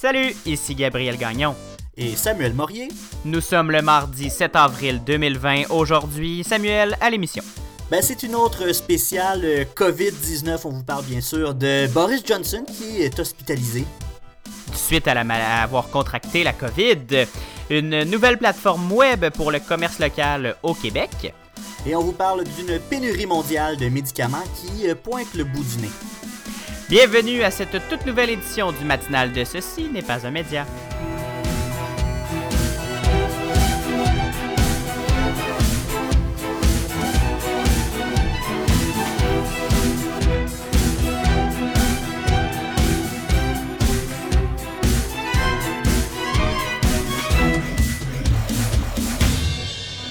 Salut, ici Gabriel Gagnon. Et Samuel Morier. Nous sommes le mardi 7 avril 2020. Aujourd'hui, Samuel à l'émission. Ben, c'est une autre spéciale euh, COVID-19. On vous parle bien sûr de Boris Johnson qui est hospitalisé. Suite à, la à avoir contracté la COVID, une nouvelle plateforme web pour le commerce local au Québec. Et on vous parle d'une pénurie mondiale de médicaments qui euh, pointe le bout du nez. Bienvenue à cette toute nouvelle édition du matinal de Ceci n'est pas un média.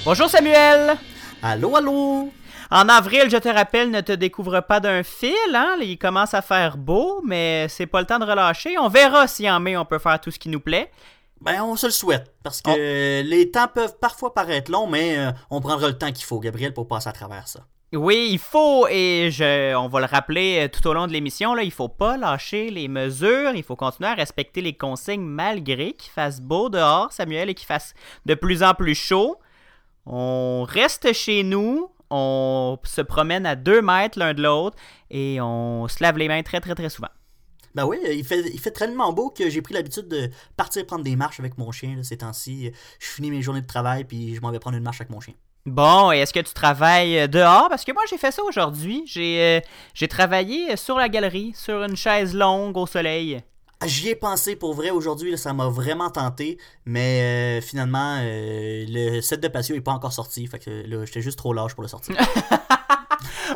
Bonjour Samuel! Allô, allô! En avril, je te rappelle, ne te découvre pas d'un fil, hein? Il commence à faire beau, mais c'est pas le temps de relâcher. On verra si en mai on peut faire tout ce qui nous plaît. Ben, on se le souhaite, parce que les temps peuvent parfois paraître longs, mais euh, on prendra le temps qu'il faut, Gabriel, pour passer à travers ça. Oui, il faut, et je, on va le rappeler euh, tout au long de l'émission, là, il faut pas lâcher les mesures, il faut continuer à respecter les consignes malgré qu'il fasse beau dehors, Samuel, et qu'il fasse de plus en plus chaud. On reste chez nous, on se promène à deux mètres l'un de l'autre et on se lave les mains très très très souvent. Ben oui, il fait, il fait tellement beau que j'ai pris l'habitude de partir prendre des marches avec mon chien ces temps-ci. Je finis mes journées de travail puis je m'en vais prendre une marche avec mon chien. Bon, et est-ce que tu travailles euh, dehors? Parce que moi, j'ai fait ça aujourd'hui. J'ai euh, j'ai travaillé sur la galerie, sur une chaise longue au soleil. J'y ai pensé pour vrai aujourd'hui, ça m'a vraiment tenté, mais euh, finalement, euh, le set de patio est pas encore sorti, fait que là, j'étais juste trop lâche pour le sortir.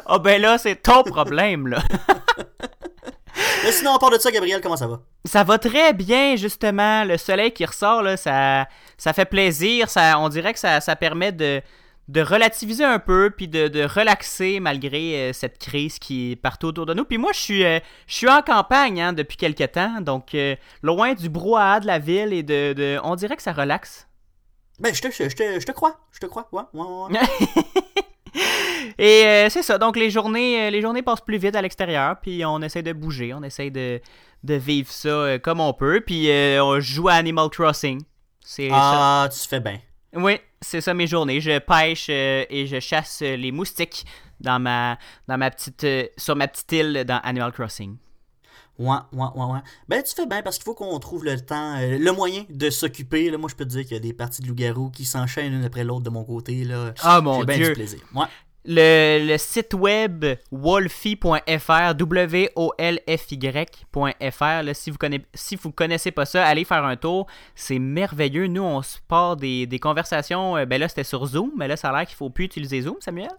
Ah ben là, c'est ton problème, là. mais sinon, à part de ça, Gabriel, comment ça va? Ça va très bien, justement. Le soleil qui ressort, là, ça, ça fait plaisir. Ça, on dirait que ça, ça permet de, de relativiser un peu, puis de, de relaxer malgré euh, cette crise qui est partout autour de nous. Puis moi, je suis, euh, je suis en campagne hein, depuis quelques temps, donc euh, loin du brouhaha de la ville et de, de, On dirait que ça relaxe. Ben, je te, je te, je te crois, je te crois, ouais, ouais, ouais. et c'est ça, donc les journées, les journées passent plus vite à l'extérieur, puis on essaie de bouger, on essaie de, de vivre ça comme on peut, puis on joue à Animal Crossing. Ah, ça. tu fais bien. Oui, c'est ça mes journées. Je pêche euh, et je chasse les moustiques dans ma, dans ma petite, euh, sur ma petite île dans Animal Crossing. Ouais, ouais, ouais, ouais. Ben, tu fais bien parce qu'il faut qu'on trouve le temps, euh, le moyen de s'occuper. Là, moi, je peux te dire qu'il y a des parties de loup-garou qui s'enchaînent l'une après l'autre de mon côté. Là. Ah, mon Dieu. bien du plaisir. Ouais. Le, le, site web wolfy.fr, W-O-L-F-Y.fr, si vous connaissez, si vous connaissez pas ça, allez faire un tour. C'est merveilleux. Nous, on se part des, des conversations. Ben là, c'était sur Zoom, mais là, ça a l'air qu'il faut plus utiliser Zoom, Samuel.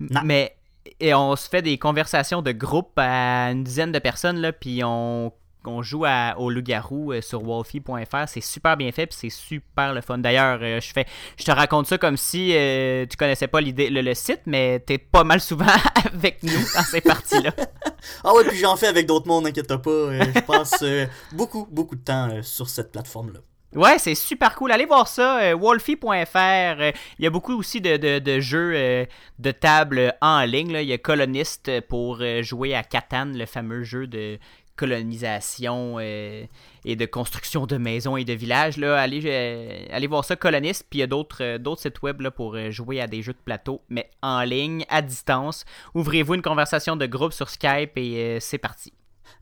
Non. Mais et on se fait des conversations de groupe à une dizaine de personnes, là, puis on on joue à, au loup-garou euh, sur wolfie.fr. C'est super bien fait, puis c'est super le fun. D'ailleurs, euh, je fais, je te raconte ça comme si euh, tu connaissais pas l'idée, le, le, site, mais t'es pas mal souvent avec nous dans ces parties-là. ah ouais, puis j'en fais avec d'autres mondes, n'inquiète pas. je passe beaucoup, beaucoup de temps sur cette plateforme-là. Ouais, c'est super cool. Allez voir ça, euh, wolfie.fr. Il y a beaucoup aussi de, de, de jeux euh, de table en ligne. Là. Il y a Colonist pour euh, jouer à Catan, le fameux jeu de colonisation et de construction de maisons et de villages. Là. Allez, allez voir ça, Colonist. Puis il y a d'autres, d'autres sites web là, pour jouer à des jeux de plateau, mais en ligne, à distance. Ouvrez-vous une conversation de groupe sur Skype et c'est parti.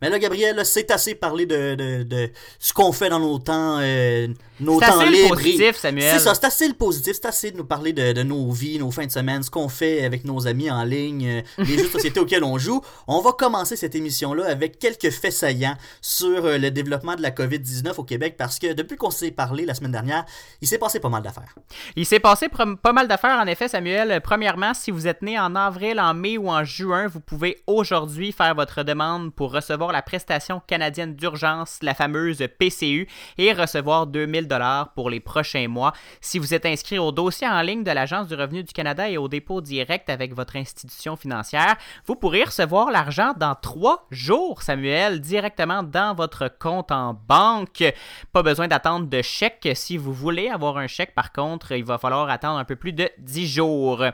Mais là, Gabriel, c'est assez parler de, de, de ce qu'on fait dans nos temps, euh, nos temps assez libres. C'est positif, Samuel. C'est ça, c'est assez le positif. C'est assez de nous parler de, de, nos vies, nos fins de semaine, ce qu'on fait avec nos amis en ligne, les jeux de société auxquels on joue. On va commencer cette émission-là avec quelques faits saillants sur euh, le développement de la COVID-19 au Québec parce que depuis qu'on s'est parlé la semaine dernière, il s'est passé pas mal d'affaires. Il s'est passé pas mal d'affaires, en effet, Samuel. Premièrement, si vous êtes né en avril, en mai ou en juin, vous pouvez aujourd'hui faire votre demande pour recevoir la prestation canadienne d'urgence, la fameuse PCU, et recevoir 2000 dollars pour les prochains mois. Si vous êtes inscrit au dossier en ligne de l'Agence du revenu du Canada et au dépôt direct avec votre institution financière, vous pourrez recevoir l'argent dans trois jours, Samuel, directement dans votre compte en banque. Pas besoin d'attendre de chèque. Si vous voulez avoir un chèque, par contre, il va falloir attendre un peu plus de 10 jours.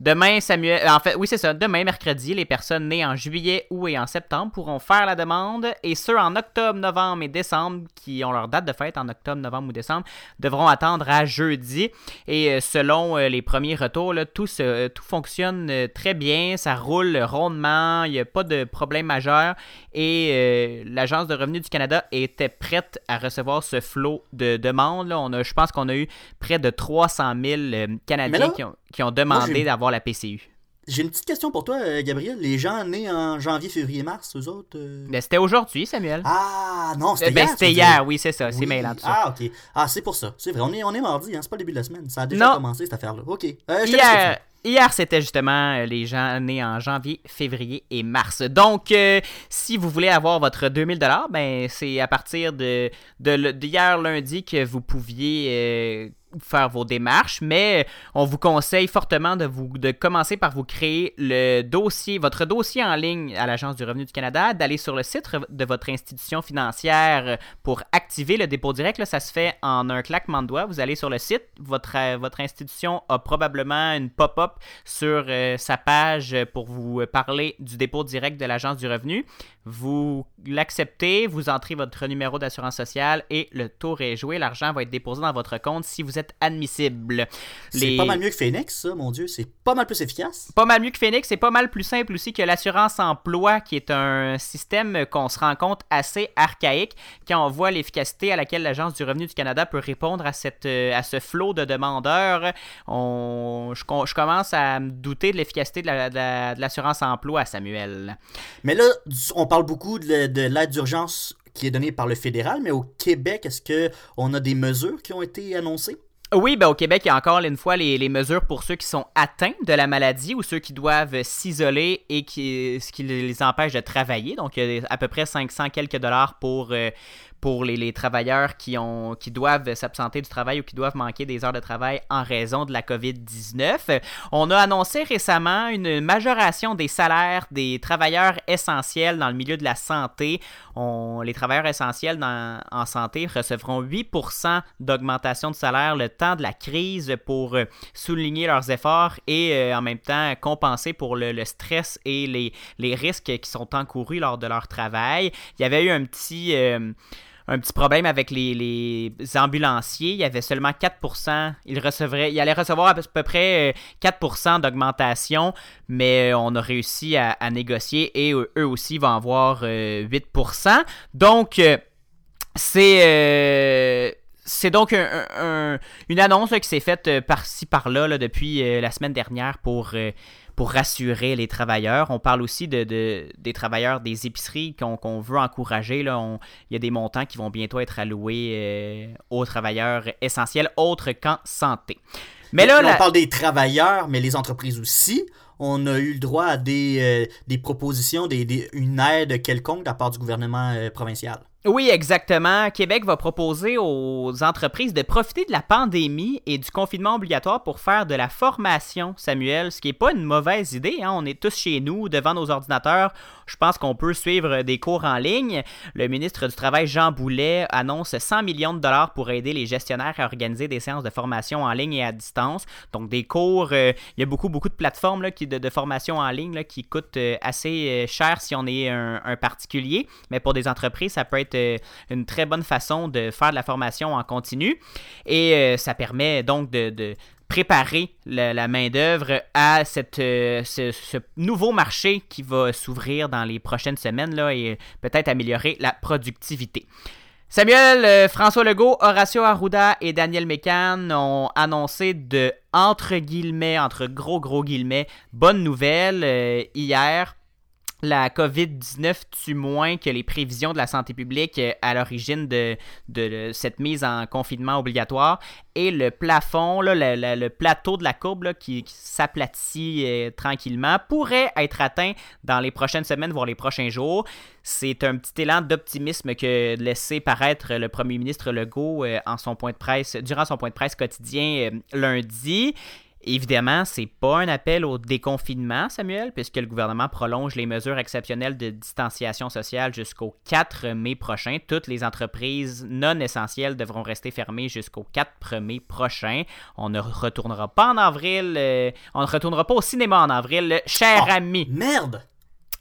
Demain, Samuel, en fait, oui, c'est ça. Demain, mercredi, les personnes nées en juillet, août et en septembre pourront faire faire la demande et ceux en octobre, novembre et décembre qui ont leur date de fête en octobre, novembre ou décembre devront attendre à jeudi. Et euh, selon les premiers retours, tout, tout fonctionne très bien, ça roule rondement, il n'y a pas de problème majeur et l'Agence de revenus du Canada était prête à recevoir ce flot de demandes. On a, je pense qu'on a eu près de 300 000 Canadiens qui, ont, demandé d'avoir la PCU. J'ai une petite question pour toi, euh, Gabriel. Les gens nés en janvier, février, mars, eux autres euh? ben, C'était aujourd'hui, Samuel. Ah, non, c'était ben, hier. C'était hier, oui, c'est ça. C'est mail Ah, ok. Ah, c'est pour ça. C'est vrai, on est, on est mardi, hein, c'est pas le début de la semaine. Ça a déjà commencé, cette affaire-là. Ok. Euh, hier, Hier, c'était justement les gens nés en janvier, février et mars. Donc, si vous voulez avoir votre 2000 ben c'est à partir de d'hier lundi que vous pouviez faire vos démarches, mais on vous conseille fortement de, vous, de commencer par vous créer le dossier, votre dossier en ligne à l'Agence du revenu du Canada, d'aller sur le site de votre institution financière pour activer le dépôt direct. Là, ça se fait en un claquement de doigts. Vous allez sur le site, votre, votre institution a probablement une pop-up sur euh, sa page pour vous parler du dépôt direct de l'Agence du revenu. Vous l'acceptez, vous entrez votre numéro d'assurance sociale et le tour est joué. L'argent va être déposé dans votre compte si vous êtes admissible. C'est pas mal mieux que Phoenix, ça, mon Dieu. C'est pas mal plus efficace. Pas mal mieux que Phoenix. C'est pas mal plus simple aussi que l'assurance emploi, qui est un système qu'on se rend compte assez archaïque quand on voit l'efficacité à laquelle l'Agence du revenu du Canada peut répondre à, cette, à ce flot de demandeurs. On, je, commence à me douter de l'efficacité de l'assurance emploi, Samuel. Mais là, on parle parle beaucoup de, l'aide d'urgence qui est donnée par le fédéral, mais au Québec, est-ce qu'on a des mesures qui ont été annoncées? Oui, ben au Québec, il y a encore une fois les, mesures pour ceux qui sont atteints de la maladie ou ceux qui doivent s'isoler et qui, ce qui les empêche de travailler. Donc, il y a à peu près 500 quelques dollars pour, euh, pour les, travailleurs qui, ont, qui doivent s'absenter du travail ou qui doivent manquer des heures de travail en raison de la COVID-19. On a annoncé récemment une majoration des salaires des travailleurs essentiels dans le milieu de la santé. On, les travailleurs essentiels en santé recevront 8% d'augmentation de salaire le temps de la crise pour euh, souligner leurs efforts et euh, en même temps compenser pour le, stress et les, les, risques qui sont encourus lors de leur travail. Il y avait eu un petit... Euh, un petit problème avec les, ambulanciers. Il y avait seulement 4%. Ils, recevraient, ils allaient recevoir à peu près 4% euh, d'augmentation, mais euh, on a réussi à, négocier et eux aussi vont avoir 8%. Euh, donc, c'est c'est donc une annonce qui s'est faite par-ci par-là depuis la semaine dernière pour pour rassurer les travailleurs. On parle aussi de, des travailleurs des épiceries qu'on veut encourager. Là. il y a des montants qui vont bientôt être alloués euh, aux travailleurs essentiels autres qu'en santé. Mais là, on parle des travailleurs, mais les entreprises aussi. On a eu le droit à des, euh, des propositions, des, une aide quelconque de la part du gouvernement euh, provincial. Oui, exactement. Québec va proposer aux entreprises de profiter de la pandémie et du confinement obligatoire pour faire de la formation, Samuel, ce qui n'est pas une mauvaise idée. Hein. On est tous chez nous, devant nos ordinateurs. Je pense qu'on peut suivre des cours en ligne. Le ministre du Travail, Jean Boulet, annonce 100 millions de dollars pour aider les gestionnaires à organiser des séances de formation en ligne et à distance. Donc, des cours, euh, il y a beaucoup, beaucoup de plateformes là, qui, de, formation en ligne qui coûtent euh, assez euh, cher si on est un particulier. Mais pour des entreprises, ça peut être euh, une très bonne façon de faire de la formation en continu. Et euh, ça permet donc de, préparer la, main-d'œuvre à cette, euh, ce, nouveau marché qui va s'ouvrir dans les prochaines semaines là, et peut-être améliorer la productivité. Samuel, François Legault, Horacio Arruda et Daniel Mécan ont annoncé de, entre guillemets, entre gros gros guillemets, bonne nouvelle hier la COVID-19 tue moins que les prévisions de la santé publique euh, à l'origine de, cette mise en confinement obligatoire. Et le plafond, le, plateau de la courbe qui, s'aplatit euh, tranquillement, pourrait être atteint dans les prochaines semaines, voire les prochains jours. C'est un petit élan d'optimisme que laissé paraître le premier ministre Legault euh, durant son point de presse quotidien lundi. Évidemment, c'est pas un appel au déconfinement, Samuel, puisque le gouvernement prolonge les mesures exceptionnelles de distanciation sociale jusqu'au 4 mai prochain. Toutes les entreprises non essentielles devront rester fermées jusqu'au 4 mai prochain. On ne retournera pas en avril. Euh, on ne retournera pas au cinéma en avril, cher oh, ami. Merde!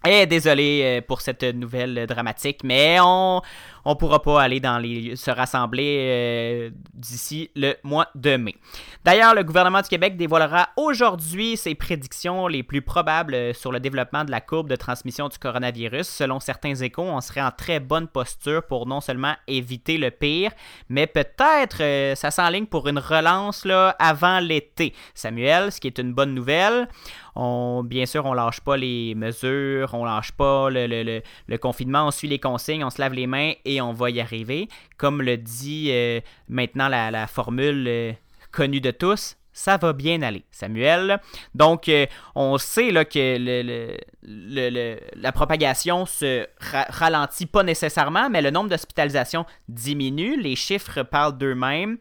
Et désolé euh, pour cette nouvelle dramatique, mais on on pourra pas aller dans les se rassembler euh, d'ici le mois de mai. D'ailleurs, le gouvernement du Québec dévoilera aujourd'hui ses prédictions les plus probables sur le développement de la courbe de transmission du coronavirus. Selon certains échos, on serait en très bonne posture pour non seulement éviter le pire, mais peut-être euh, ça s'enligne pour une relance là, avant l'été. Samuel, ce qui est une bonne nouvelle. On, bien sûr, on lâche pas les mesures, on lâche pas le, confinement, on suit les consignes, on se lave les mains et on va y arriver. Comme le dit euh, maintenant la, formule euh, connue de tous, ça va bien aller, Samuel. Donc, euh, on sait là, que la propagation se ralentit pas nécessairement, mais le nombre d'hospitalisations diminue. Les chiffres parlent d'eux-mêmes.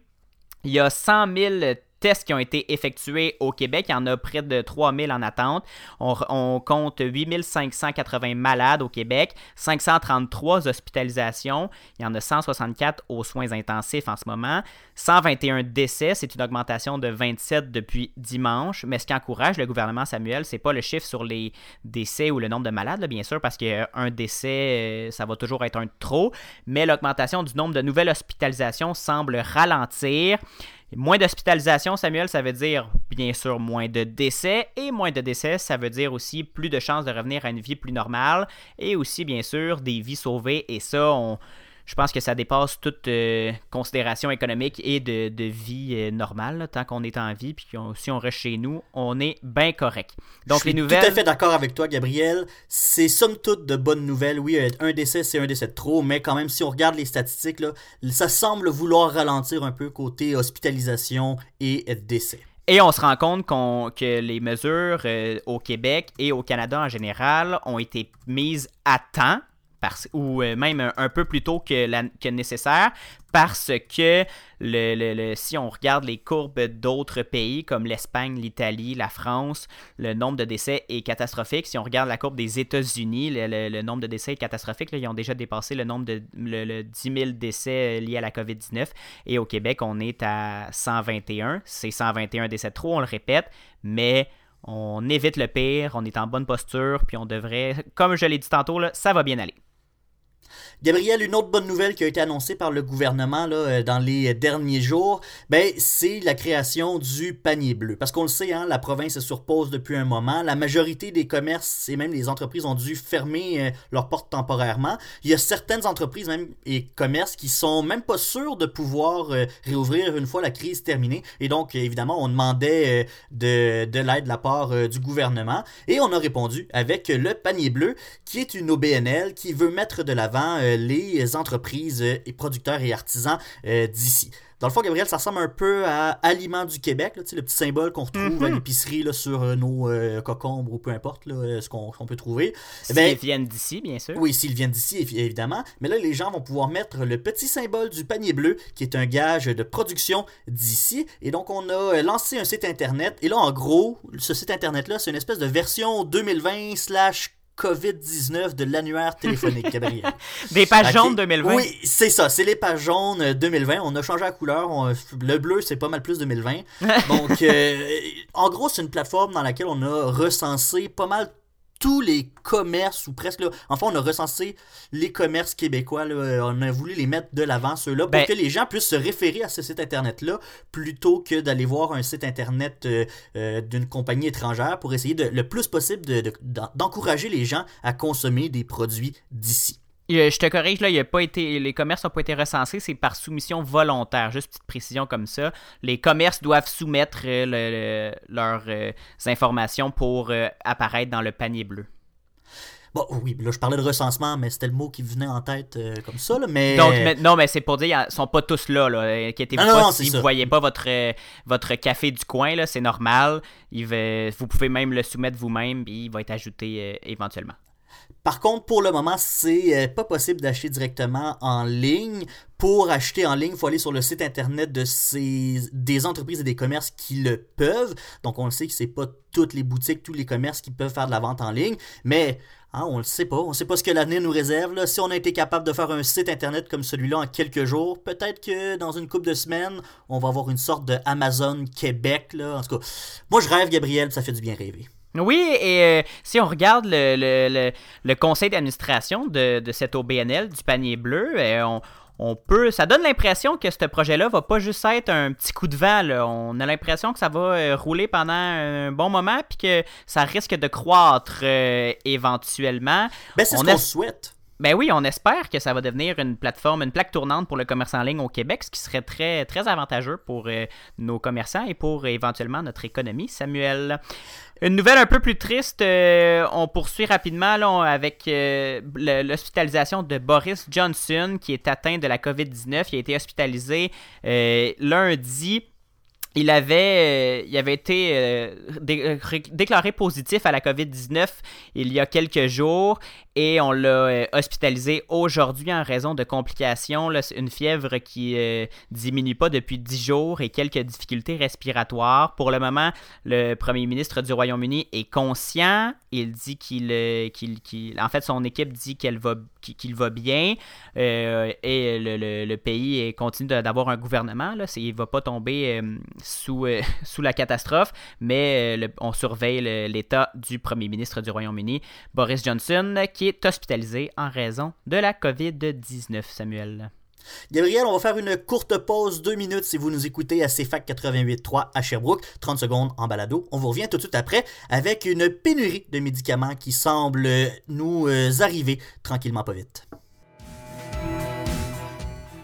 Il y a 100 000 tests qui ont été effectués au Québec. Il y en a près de 3000 en attente. On, compte 8580 malades au Québec, 533 hospitalisations. Il y en a 164 aux soins intensifs en ce moment. 121 décès, c'est une augmentation de 27 depuis dimanche. Mais ce qui encourage le gouvernement Samuel, c'est pas le chiffre sur les décès ou le nombre de malades, bien sûr, parce qu'un décès, euh, ça va toujours être un trop. Mais l'augmentation du nombre de nouvelles hospitalisations semble ralentir. Moins d'hospitalisation, Samuel, ça veut dire bien sûr moins de décès. Et moins de décès, ça veut dire aussi plus de chances de revenir à une vie plus normale. Et aussi, bien sûr, des vies sauvées. Et ça, on, je pense que ça dépasse toute euh, considération économique et de, vie euh, normale. tant qu'on est en vie, puis si on reste chez nous, on est bien correct. Donc je les nouvelles. Tout à fait d'accord avec toi, Gabriel. C'est somme toute de bonnes nouvelles. Oui, euh, un décès, c'est un décès de trop, mais quand même, si on regarde les statistiques, là, ça semble vouloir ralentir un peu côté hospitalisation et décès. Et on se rend compte que les mesures au Québec et au Canada en général ont été mises à temps ou euh, même un, peu plus tôt que, nécessaire, parce que le, si on regarde les courbes d'autres pays comme l'Espagne, l'Italie, la France, le nombre de décès est catastrophique. Si on regarde la courbe des États-Unis, le, nombre de décès est catastrophique. ils ont déjà dépassé le nombre de le, 10 000 décès liés à la COVID-19. Et au Québec, on est à 121. C'est 121 décès trop, on le répète, mais on évite le pire, on est en bonne posture, puis on devrait, comme je l'ai dit tantôt, ça va bien aller. Gabriel, une autre bonne nouvelle qui a été annoncée par le gouvernement là, euh, dans les derniers jours, ben, c'est la création du panier bleu. Parce qu'on le sait, hein, la province se surpose depuis un moment. La majorité des commerces et même les entreprises ont dû fermer euh, leurs portes temporairement. Il y a certaines entreprises même et commerces qui sont même pas sûrs de pouvoir euh, réouvrir une fois la crise terminée. Et donc, évidemment, on demandait de, de l'aide de la part du gouvernement. Et on a répondu avec le panier bleu, qui est une OBNL qui veut mettre de l'avant les entreprises et producteurs et artisans euh, d'ici. Dans le fond, Gabriel, ça ressemble un peu à Aliments du Québec, le petit symbole qu'on retrouve à mhm. l'épicerie sur euh, nos euh, cocombres ou peu importe ce qu'on peut trouver. Eh s'ils viennent d'ici, bien sûr. Oui, s'ils viennent d'ici, évidemment. Mais là, les gens vont pouvoir mettre le petit symbole du panier bleu, qui est un gage de production d'ici. Et donc, on a lancé un site internet. Et là, en gros, ce site internet-là, c'est une espèce de version 2020 slash COVID-19 de l'annuaire téléphonique, Gabriel. Des pages jaunes 2020. Oui, c'est ça, c'est les pages jaunes 2020. On a changé la couleur. le bleu, c'est pas mal plus 2020. Donc, euh, en gros, c'est une plateforme dans laquelle on a recensé pas mal tous les commerces, ou presque, là, enfin, on a recensé les commerces québécois, on a voulu les mettre de l'avant, ceux-là, pour ben que les gens puissent se référer à ce site Internet-là, plutôt que d'aller voir un site Internet euh, euh, d'une compagnie étrangère, pour essayer de, le plus possible d'encourager les gens à consommer des produits d'ici. Je te corrige, là, il a pas été, les commerces n'ont pas été recensés, c'est par soumission volontaire. Juste petite précision comme ça. Les commerces doivent soumettre euh, leurs euh, informations pour euh, apparaître dans le panier bleu. Bon, oui, là, je parlais de recensement, mais c'était le mot qui venait en tête comme ça, là, mais... Donc, non, mais c'est pour dire, ils sont pas tous là, là. Inquiétez-vous pas, si vous voyez pas votre, votre café du coin, là, c'est normal. Il vous pouvez même le soumettre vous-même, puis il va être ajouté éventuellement. Par contre, pour le moment, c'est euh, pas possible d'acheter directement en ligne. Pour acheter en ligne, il faut aller sur le site internet des entreprises et des commerces qui le peuvent. Donc, on le sait que c'est pas toutes les boutiques, tous les commerces qui peuvent faire de la vente en ligne, mais hein, on le sait pas. On sait pas ce que l'avenir nous réserve. Si on a été capable de faire un site internet comme celui-là en quelques jours, peut-être que dans une couple de semaines, on va avoir une sorte de Amazon Québec. En tout cas, moi je rêve, Gabriel, ça fait du bien rêver. Oui, et euh, si on regarde le, le, le, conseil d'administration de, de cette OBNL, du panier bleu, euh, on, on peut, ça donne l'impression que ce projet-là va pas juste être un petit coup de vent. On a l'impression que ça va euh, rouler pendant un bon moment, puis que ça risque de croître éventuellement. Ben, c'est ce qu'on souhaite. Ben oui, on espère que ça va devenir une plateforme, une plaque tournante pour le commerce en ligne au Québec, ce qui serait très, très avantageux pour euh, nos commerçants et pour éventuellement notre économie. Samuel. Une nouvelle un peu plus triste, euh, on poursuit rapidement avec euh, l'hospitalisation de Boris Johnson qui est atteint de la COVID-19. Il a été hospitalisé lundi il avait, euh, il avait été euh, déclaré positif à la COVID-19 il y a quelques jours et on l'a euh, hospitalisé aujourd'hui en raison de complications. une fièvre qui ne diminue pas depuis 10 jours et quelques difficultés respiratoires. Pour le moment, le premier ministre du Royaume-Uni est conscient. Il dit qu'il, en fait, son équipe dit qu'elle va, qu'il va bien et le, pays continue d'avoir un gouvernement. Là, il va pas tomber sous, euh, sous la catastrophe, mais euh, on surveille l'état du premier ministre du Royaume-Uni, Boris Johnson, qui est hospitalisé en raison de la COVID-19, Samuel. Gabriel, on va faire une courte pause, deux minutes si vous nous écoutez à CFAC 88.3 à Sherbrooke, 30 secondes en balado. On vous revient tout de suite après avec une pénurie de médicaments qui semble nous euh, arriver tranquillement pas vite.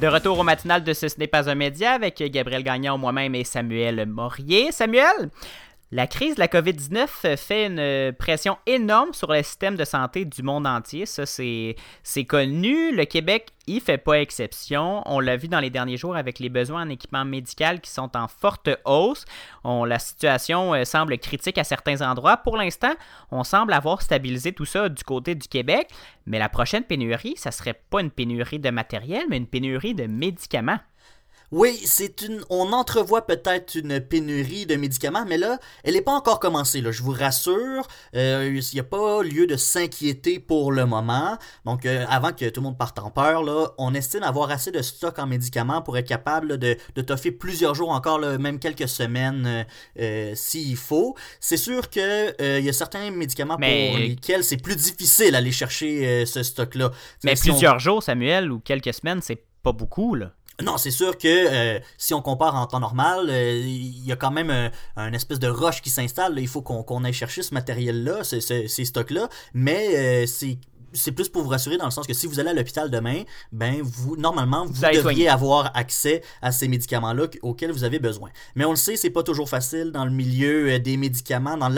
De retour au matinal de Ce n'est pas un média avec Gabriel Gagnon, moi-même et Samuel Morier. Samuel, la crise de la COVID-19 fait une pression énorme sur le système de santé du monde entier. Ça, c'est connu. Le Québec y fait pas exception. On l'a vu dans les derniers jours avec les besoins en équipement médical qui sont en forte hausse. La situation euh, semble critique à certains endroits. Pour l'instant, on semble avoir stabilisé tout ça du côté du Québec. Mais la prochaine pénurie, ça serait pas une pénurie de matériel, mais une pénurie de médicaments. Oui, c'est une. On entrevoit peut-être une pénurie de médicaments, mais là, elle n'est pas encore commencée. Là, je vous rassure, euh, il n'y a pas lieu de s'inquiéter pour le moment. Donc, euh, avant que tout le monde parte en peur, là, on estime avoir assez de stock en médicaments pour être capable de, de toffer plusieurs jours encore, même quelques semaines euh, s'il faut. C'est sûr que il y a certains médicaments pour lesquels c'est plus difficile d'aller chercher ce stock-là. Mais plusieurs jours, Samuel, ou quelques semaines, c'est pas beaucoup, là. Non, c'est sûr que euh, si on compare en temps normal, euh, il y a quand même un, un espèce de rush qui s'installe. Il faut qu'on aille chercher ce matériel-là, ces stocks-là. Mais euh, c'est c'est plus pour vous rassurer dans le sens que si vous allez à l'hôpital demain, ben vous normalement vous, devriez avoir accès à ces médicaments-là auxquels vous avez besoin. Mais on le sait, c'est pas toujours facile dans le milieu euh, des médicaments, dans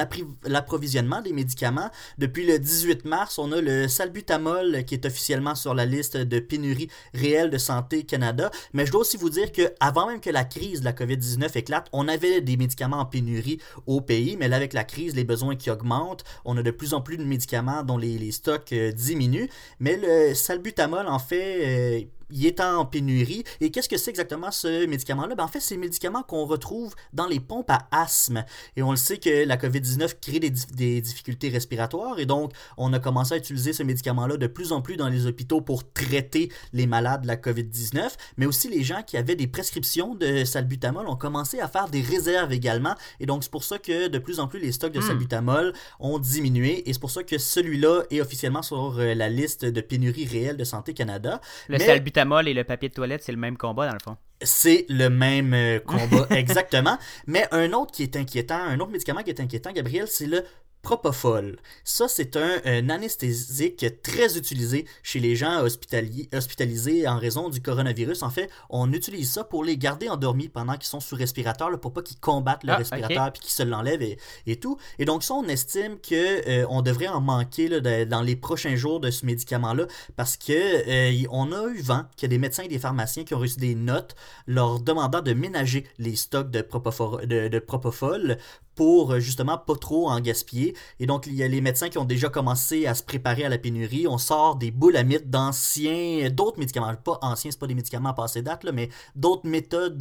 l'approvisionnement des médicaments. Depuis le 18 mars, on a le salbutamol qui est officiellement sur la liste de pénurie réelle de santé Canada. Mais je dois aussi vous dire que avant même que la crise de la COVID-19 éclate, on avait des médicaments en pénurie au pays, mais là avec la crise, les besoins qui augmentent, on a de plus en plus de médicaments dont les, les stocks euh, diminue. Mais le salbutamol, en fait, euh, il est en pénurie. Et qu'est-ce que c'est exactement ce médicament-là? Ben, en fait, c'est le médicament qu'on retrouve dans les pompes à asthme. Et on le sait que la COVID-19 crée des, des, difficultés respiratoires. Et donc, on a commencé à utiliser ce médicament-là de plus en plus dans les hôpitaux pour traiter les malades de la COVID-19. Mais aussi, les gens qui avaient des prescriptions de salbutamol ont commencé à faire des réserves également. Et donc, c'est pour ça que de plus en plus, les stocks de hmm. salbutamol ont diminué. Et c'est pour ça que celui-là est officiellement sur euh, la liste de pénurie réelle de Santé Canada. Le salbutamol et le papier de toilette, c'est le même combat dans le fond. C'est le même euh, combat, exactement. Mais un autre qui est inquiétant, un autre médicament qui est inquiétant, Gabriel, c'est le Propofol. Ça, c'est un, anesthésique très utilisé chez les gens hospitalisés en raison du coronavirus. En fait, on utilise ça pour les garder endormis pendant qu'ils sont sous respirateur, pour pas qu'ils combattent le ah, respirateur puis qu'ils se l'enlèvent et, tout. Et donc, ça, on estime que euh, on devrait en manquer dans les prochains jours de ce médicament-là parce que euh, on a eu vent qu'il y a des médecins et des pharmaciens qui ont reçu des notes leur demandant de ménager les stocks de propofol, de, de propofol pour justement pas trop en gaspiller. Et donc, il y a les médecins qui ont déjà commencé à se préparer à la pénurie. On sort des boules à mythes d'anciens, d'autres médicaments, pas anciens, c'est pas des médicaments à passer date, là, mais d'autres méthodes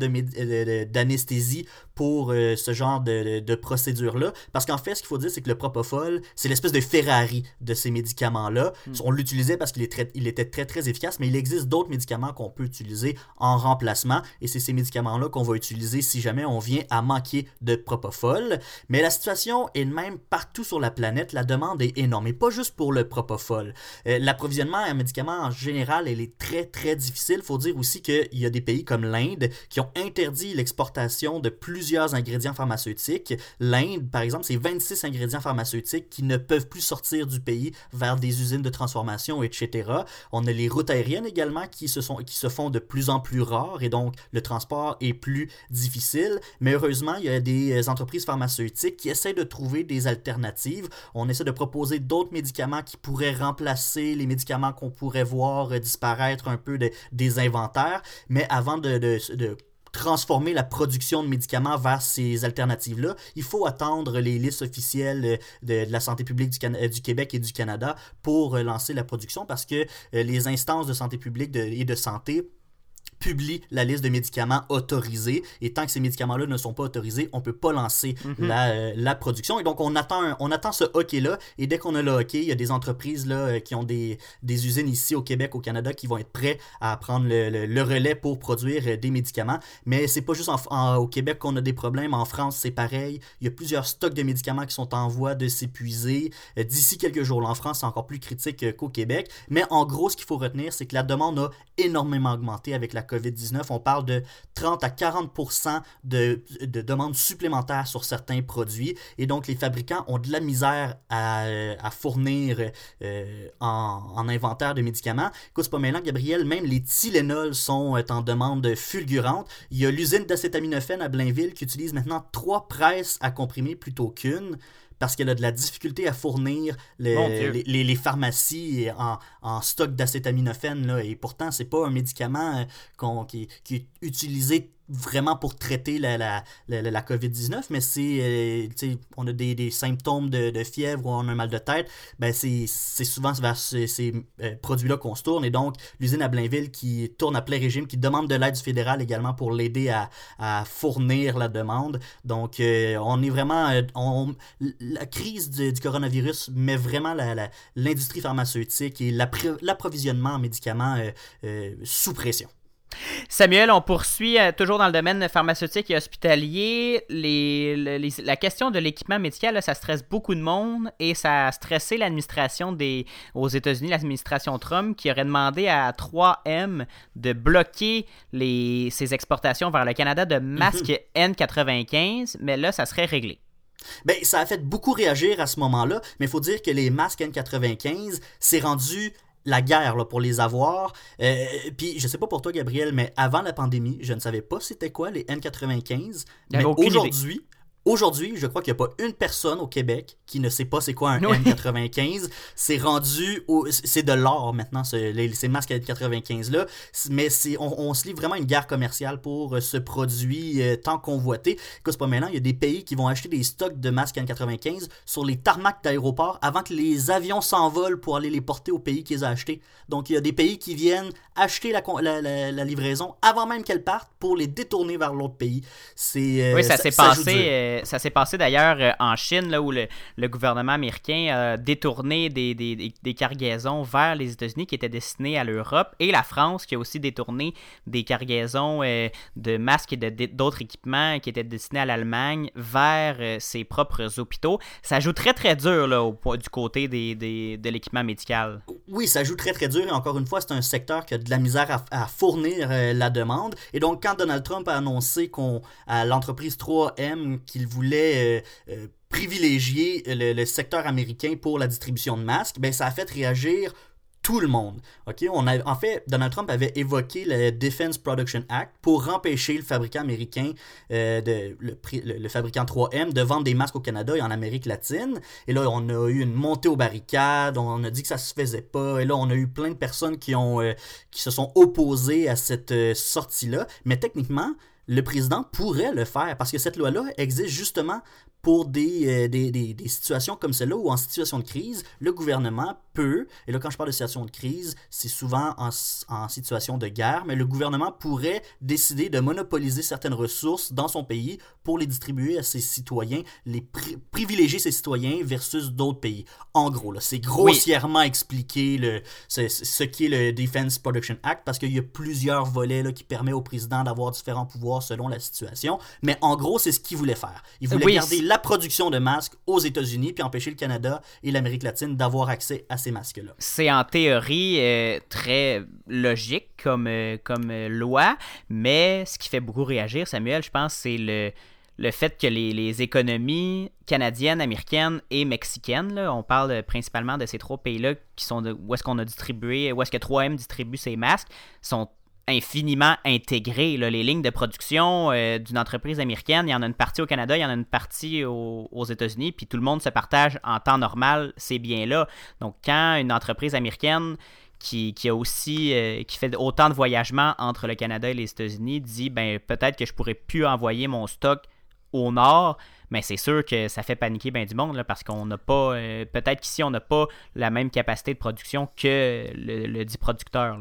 d'anesthésie pour ce genre de, de procédure-là. Parce qu'en fait, ce qu'il faut dire, c'est que le propofol, c'est l'espèce de Ferrari de ces médicaments-là. Hmm. On l'utilisait parce qu'il il était très, très efficace, mais il existe d'autres médicaments qu'on peut utiliser en remplacement. Et c'est ces médicaments-là qu'on va utiliser si jamais on vient à manquer de propofol. Mais la situation est même partout sur la planète. La demande est énorme. Et pas juste pour le propofol. Euh, l'approvisionnement en médicaments en général, elle est très, très difficile. Il faut dire aussi qu'il y a des pays comme l'Inde qui ont interdit l'exportation de plusieurs ingrédients pharmaceutiques. L'Inde, par exemple, c'est 26 ingrédients pharmaceutiques qui ne peuvent plus sortir du pays vers des usines de transformation, etc. On a les routes aériennes également qui se, sont, qui se font de plus en plus rares et donc le transport est plus difficile. Mais heureusement, il y a des entreprises pharmaceutiques qui essaient de trouver des alternatives. On essaie de proposer d'autres médicaments qui pourraient remplacer les médicaments qu'on pourrait voir disparaître un peu des inventaires. Mais avant de, de transformer la production de médicaments vers ces alternatives-là, il faut attendre les listes officielles euh, de, la santé publique du, euh, du, Québec et du Canada pour euh, lancer la production parce que les instances de santé publique et de santé publie la liste de médicaments autorisés. Et tant que ces médicaments-là ne sont pas autorisés, on ne peut pas lancer mhm. euh, la, production. Et donc, on attend, on attend ce hockey-là. Et dès qu'on a le hockey, il y a des entreprises là, euh, qui ont des, des usines ici au Québec, au Canada, qui vont être prêts à prendre le, relais pour produire euh, des médicaments. Mais c'est pas juste au Québec qu'on a des problèmes. En France, c'est pareil. Il y a plusieurs stocks de médicaments qui sont en voie de s'épuiser. D'ici quelques jours, en France, c'est encore plus critique qu'au Québec. Mais en gros, ce qu'il faut retenir, c'est que la demande a énormément augmenté avec la COVID-19. On parle de 30 à 40 de, de demandes supplémentaires sur certains produits. Et donc, les fabricants ont de la misère à, à fournir euh, en, en, inventaire de médicaments. Écoute, c'est pas maintenant, Gabriel, même les Tylenol sont euh, en demande fulgurante. Il y a l'usine d'acétaminophène à Blainville qui utilise maintenant trois presses à comprimer plutôt qu'une parce qu'elle a de la difficulté à fournir les, les, pharmacies en, en stock d'acétaminophène. Et pourtant, c'est pas un médicament euh, qui, qui, est utilisé vraiment pour traiter la, la, la, COVID-19, mais c'est, euh, on a des, des symptômes de, de, fièvre ou on a un mal de tête, ben c'est, souvent vers ces, ces euh, produits-là qu'on se tourne. Et donc, l'usine à Blainville qui tourne à plein régime, qui demande de l'aide du fédéral également pour l'aider à, fournir la demande. Donc, euh, on est vraiment... On, la crise du, du, coronavirus met vraiment l'industrie pharmaceutique et l'approvisionnement en médicaments sous pression. Samuel, on poursuit euh, toujours dans le domaine pharmaceutique et hospitalier. la question de l'équipement médical, ça stresse beaucoup de monde et ça a stressé l'administration des aux États-Unis, l'administration Trump, qui aurait demandé à 3M de bloquer les, ses exportations vers le Canada de masques mhm. N95, mais là, ça serait réglé. Ben, ça a fait beaucoup réagir à ce moment-là, mais il faut dire que les masques N95, c'est rendu la guerre là, pour les avoir. Euh, puis je sais pas pour toi, Gabriel, mais avant la pandémie, je ne savais pas c'était quoi les N95. Mais aujourd'hui, Aujourd'hui, je crois qu'il n'y a pas une personne au Québec qui ne sait pas c'est quoi un N95. C'est rendu, c'est de l'or maintenant, ces, ces masques N95-là. Mais on, on, se livre vraiment une guerre commerciale pour euh, ce produit euh, tant convoité. Écoute, c'est pas maintenant, il y a des pays qui vont acheter des stocks de masques N95 sur les tarmacs d'aéroports avant que les avions s'envolent pour aller les porter au pays qu'ils ont achetés. Donc, il y a des pays qui viennent acheter la, la, livraison avant même qu'elle parte pour les détourner vers l'autre pays. C'est, oui, ça, s'est passé ça s'est passé d'ailleurs euh, en Chine, là, où le, gouvernement américain a détourné des, des, cargaisons vers les États-Unis qui étaient destinées à l'Europe, et la France qui a aussi détourné des cargaisons euh, de masques et d'autres équipements qui étaient destinés à l'Allemagne vers euh, ses propres hôpitaux. Ça joue très très dur là, au, du côté des, de l'équipement médical. Oui, ça joue très très dur, et encore une fois, c'est un secteur qui a de la misère à, fournir la demande. Et donc, quand Donald Trump a annoncé qu'on, à l'entreprise 3M qu'il voulait euh, euh, privilégier le, secteur américain pour la distribution de masques, ben ça a fait réagir tout le monde. Ok, on a, en fait, Donald Trump avait évoqué le Defense Production Act pour empêcher le fabricant américain, euh, de, le, fabricant 3M, de vendre des masques au Canada et en Amérique latine. Et là, on a eu une montée aux barricades, on a dit que ça se faisait pas. Et là, on a eu plein de personnes qui, ont, qui se sont opposées à cette sortie-là. Mais techniquement, le président pourrait le faire parce que cette loi-là existe justement pour des, euh, des, des, des, situations comme celle-là où en situation de crise, le gouvernement peut, et là quand je parle de situation de crise, c'est souvent en, en, situation de guerre, mais le gouvernement pourrait décider de monopoliser certaines ressources dans son pays pour les distribuer à ses citoyens, les pri privilégier ses citoyens versus d'autres pays. En gros, c'est grossièrement oui. expliqué le, ce, ce qui est le Defense Production Act parce qu'il y a plusieurs volets là, qui permettent au président d'avoir différents pouvoirs selon la situation, mais en gros, c'est ce qu'il voulait faire. Il voulait oui, garder la production de masques aux États-Unis puis empêcher le Canada et l'Amérique latine d'avoir accès à ces masques-là. C'est en théorie euh, très logique comme, euh, comme euh, loi, mais ce qui fait beaucoup réagir, Samuel, je pense, c'est le, le fait que les, les, économies canadiennes, américaines et mexicaines, là, on parle principalement de ces trois pays-là qui sont de, où est-ce qu'on a distribué, où est-ce que 3M distribue ces masques, sont infiniment intégrés. Là. Les lignes de production euh, d'une entreprise américaine, il y en a une partie au Canada, il y en a une partie au, aux États-Unis, puis tout le monde se partage en temps normal ces biens-là. Donc, quand une entreprise américaine qui, a aussi euh, qui fait autant de voyagements entre le Canada et les États-Unis dit ben peut-être que je pourrais plus envoyer mon stock au nord, mais c'est sûr que ça fait paniquer bien du monde là, parce qu'on n'a pas euh, peut-être qu'ici on n'a pas la même capacité de production que le, le dit producteur.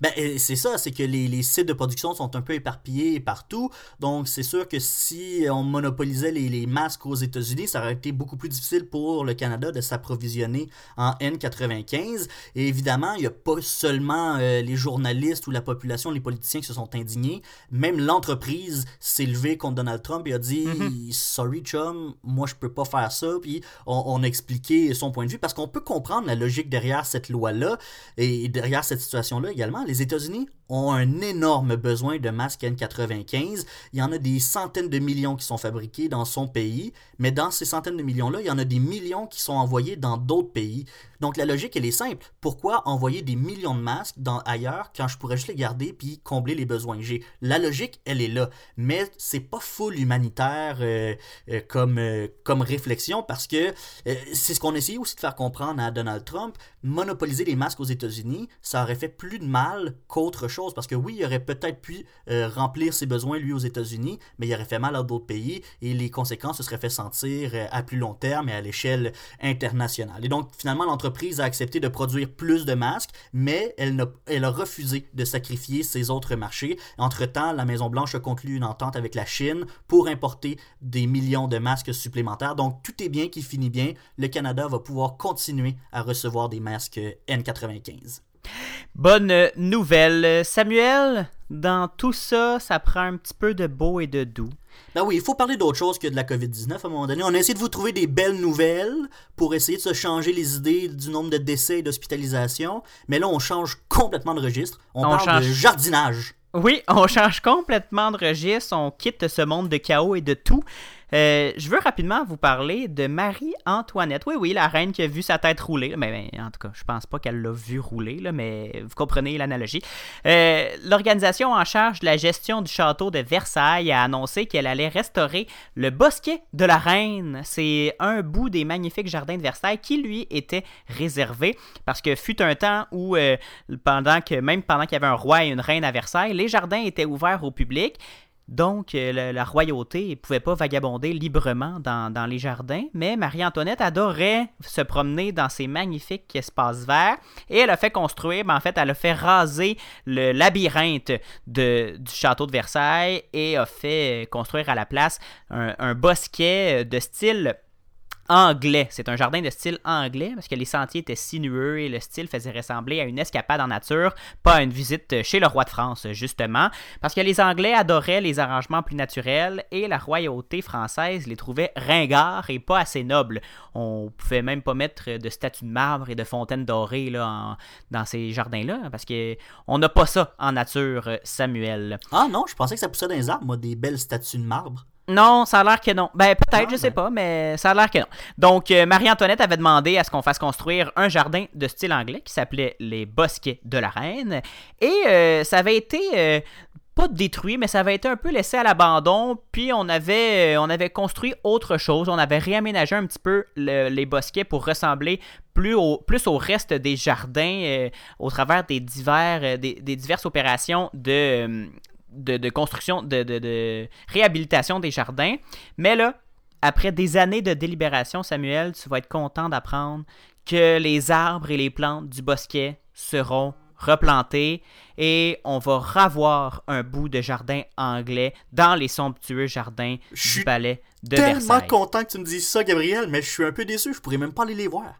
Ben, c'est ça, c'est que les, les, sites de production sont un peu éparpillés partout. Donc, c'est sûr que si on monopolisait les, les masques aux États-Unis, ça aurait été beaucoup plus difficile pour le Canada de s'approvisionner en N95. Et évidemment, il n'y a pas seulement euh, les journalistes ou la population, les politiciens qui se sont indignés. Même l'entreprise s'est levée contre Donald Trump et a dit mm -hmm. Sorry, chum, moi, je peux pas faire ça. Puis, on, on a expliqué son point de vue parce qu'on peut comprendre la logique derrière cette loi-là et derrière cette situation-là également les États-Unis ont un énorme besoin de masques N95. Il y en a des centaines de millions qui sont fabriqués dans son pays, mais dans ces centaines de millions-là, il y en a des millions qui sont envoyés dans d'autres pays. Donc la logique, elle est simple. Pourquoi envoyer des millions de masques dans ailleurs quand je pourrais juste les garder puis combler les besoins que j'ai? La logique, elle est là. Mais c'est pas full humanitaire euh, euh, comme, euh, comme réflexion parce que c'est ce qu'on essayait aussi de faire comprendre à Donald Trump. Monopoliser les masques aux États-Unis, ça aurait fait plus de mal qu'autre chose parce que oui, il aurait peut-être pu euh, remplir ses besoins lui aux États-Unis, mais il aurait fait mal à d'autres pays et les conséquences se seraient fait sentir euh, à plus long terme et à l'échelle internationale. Et donc finalement, l'entreprise a accepté de produire plus de masques, mais elle, a, elle a refusé de sacrifier ses autres marchés. Entre-temps, la Maison-Blanche a conclu une entente avec la Chine pour importer des millions de masques supplémentaires. Donc tout est bien qui finit bien. Le Canada va pouvoir continuer à recevoir des masques N95. Bonne nouvelle. Samuel, dans tout ça, ça prend un petit peu de beau et de doux. Ben oui, il faut parler d'autre chose que de la COVID-19 à un moment donné. On a essayé de vous trouver des belles nouvelles pour essayer de se changer les idées du nombre de décès et d'hospitalisation. Mais là, on change complètement de registre. On, on parle change... de jardinage. Oui, on change complètement de registre. On quitte ce monde de chaos et de tout. Euh, je veux rapidement vous parler de Marie-Antoinette. Oui, oui, la reine qui a vu sa tête rouler. Mais, mais en tout cas, je pense pas qu'elle l'a vu rouler, là, mais vous comprenez l'analogie. Euh, L'organisation en charge de la gestion du château de Versailles a annoncé qu'elle allait restaurer le bosquet de la reine. C'est un bout des magnifiques jardins de Versailles qui lui était réservé parce que fut un temps où, euh, pendant que, même pendant qu'il y avait un roi et une reine à Versailles, les jardins étaient ouverts au public. Donc, euh, la, royauté ne pouvait pas vagabonder librement dans, les jardins, mais Marie-Antoinette adorait se promener dans ces magnifiques espaces verts et elle a fait construire, ben, en fait, elle a fait raser le labyrinthe de, du château de Versailles et a fait construire à la place un, un bosquet de style anglais. C'est un jardin de style anglais parce que les sentiers étaient sinueux et le style faisait ressembler à une escapade en nature, pas à une visite chez le roi de France, justement. Parce que les Anglais adoraient les arrangements plus naturels et la royauté française les trouvait ringards et pas assez nobles. On pouvait même pas mettre de statues de marbre et de fontaines dorées là, dans ces jardins-là parce que on n'a pas ça en nature, Samuel. Ah non, je pensais que ça poussait dans les arbres, des belles statues de marbre. Non, ça a l'air que non. Ben peut-être, ah, je sais ben. pas, mais ça a l'air que non. Donc euh, Marie-Antoinette avait demandé à ce qu'on fasse construire un jardin de style anglais qui s'appelait les Bosquets de la Reine. Et euh, ça avait été euh, pas détruit, mais ça avait été un peu laissé à l'abandon. Puis on avait, on avait construit autre chose. On avait réaménagé un petit peu le, les bosquets pour ressembler plus au, plus au reste des jardins au travers des, divers, des, des diverses opérations de de, construction, de, de, réhabilitation des jardins. Mais là, après des années de délibération, Samuel, tu vas être content d'apprendre que les arbres et les plantes du bosquet seront replantés et on va revoir un bout de jardin anglais dans les somptueux jardins du palais de Versailles. Je suis tellement content que tu me dises ça, Gabriel, mais je suis un peu déçu. Je pourrais même pas aller les voir.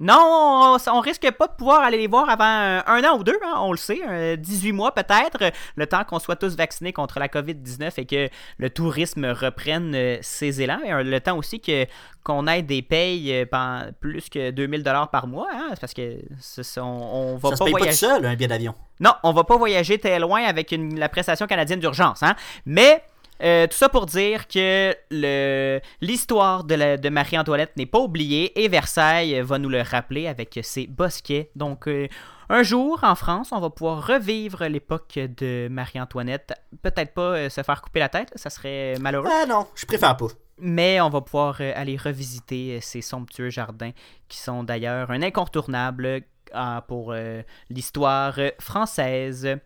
Non, on, risque pas de pouvoir aller les voir avant un, an ou deux, hein, on le sait, 18 mois peut-être, le temps qu'on soit tous vaccinés contre la COVID-19 et que le tourisme reprenne euh, ses élans, et le temps aussi que qu'on ait des payes euh, plus que 2000 dollars par mois, hein, parce que on, on, va ça pas se paye voyager. pas tout seul un billet d'avion. Non, on va pas voyager très loin avec la prestation canadienne d'urgence, hein, mais euh, tout ça pour dire que l'histoire de, de Marie-Antoinette n'est pas oubliée et Versailles va nous le rappeler avec ses bosquets. Donc, euh, un jour, en France, on va pouvoir revivre l'époque de Marie-Antoinette. Peut-être pas euh, se faire couper la tête, ça serait malheureux. Ah non, je préfère pas. Mais on va pouvoir aller revisiter ces somptueux jardins qui sont d'ailleurs un incontournable pour l'histoire française.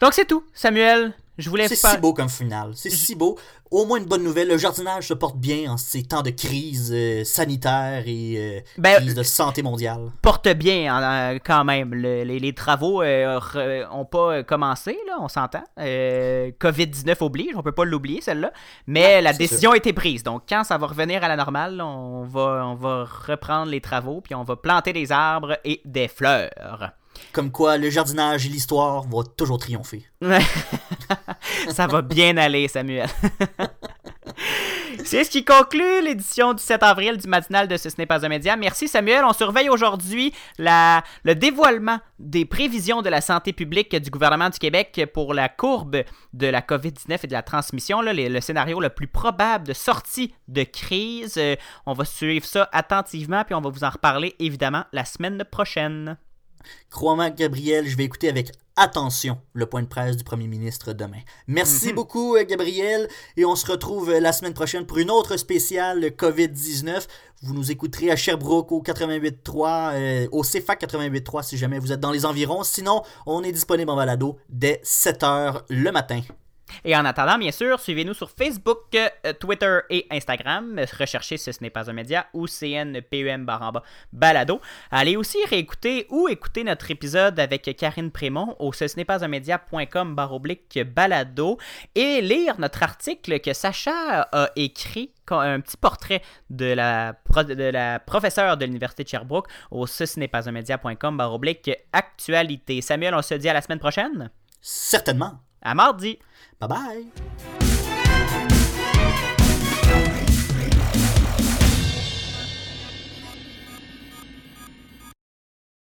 Donc c'est tout, Samuel. Je voulais C'est si beau comme final. C'est si beau. Au moins une bonne nouvelle. Le jardinage se porte bien en ces temps de crise euh, sanitaire et euh, ben, crise de santé mondiale. Porte bien hein, quand même. les, travaux n'ont pas commencé, là, on s'entend. Euh, Covid-19 oblige, on peut pas l'oublier celle-là. Mais la décision a été prise. Donc quand ça va revenir à la normale, on va, on va reprendre les travaux puis on va planter des arbres et des fleurs. Comme quoi, le jardinage et l'histoire vont toujours triompher. Ça va bien aller, Samuel. C'est ce qui conclut l'édition du 7 avril du matinal de Ce, n'est pas un média. Merci Samuel. On surveille aujourd'hui le dévoilement des prévisions de la santé publique du gouvernement du Québec pour la courbe de la COVID-19 et de la transmission, le scénario le plus probable de sortie de crise. Euh, on va suivre ça attentivement puis on va vous en reparler évidemment la semaine prochaine. Crois-moi, Gabriel, je vais écouter avec attention le point de presse du premier ministre demain. Merci mhm. beaucoup, euh, Gabriel, et on se retrouve euh, la semaine prochaine pour une autre spéciale COVID-19. Vous nous écouterez à Sherbrooke au 88.3, euh, au CFAC 88.3 si jamais vous êtes dans les environs. Sinon, on est disponible en balado dès 7 h le matin. Et en attendant, bien sûr, suivez-nous sur Facebook, euh, Twitter et Instagram. Recherchez si ce n'est pas un média ou CNPUM baramba balado. Allez aussi réécouter ou écouter notre épisode avec Karine Prémont au ce n'est pas un média.com baroblique balado et lire notre article que Sacha a écrit un petit portrait de la, de la professeure de l'Université de Sherbrooke au ce n'est pas un média.com baroblique actualité. Samuel, on se dit à la semaine prochaine? Certainement. À mardi. Bye bye.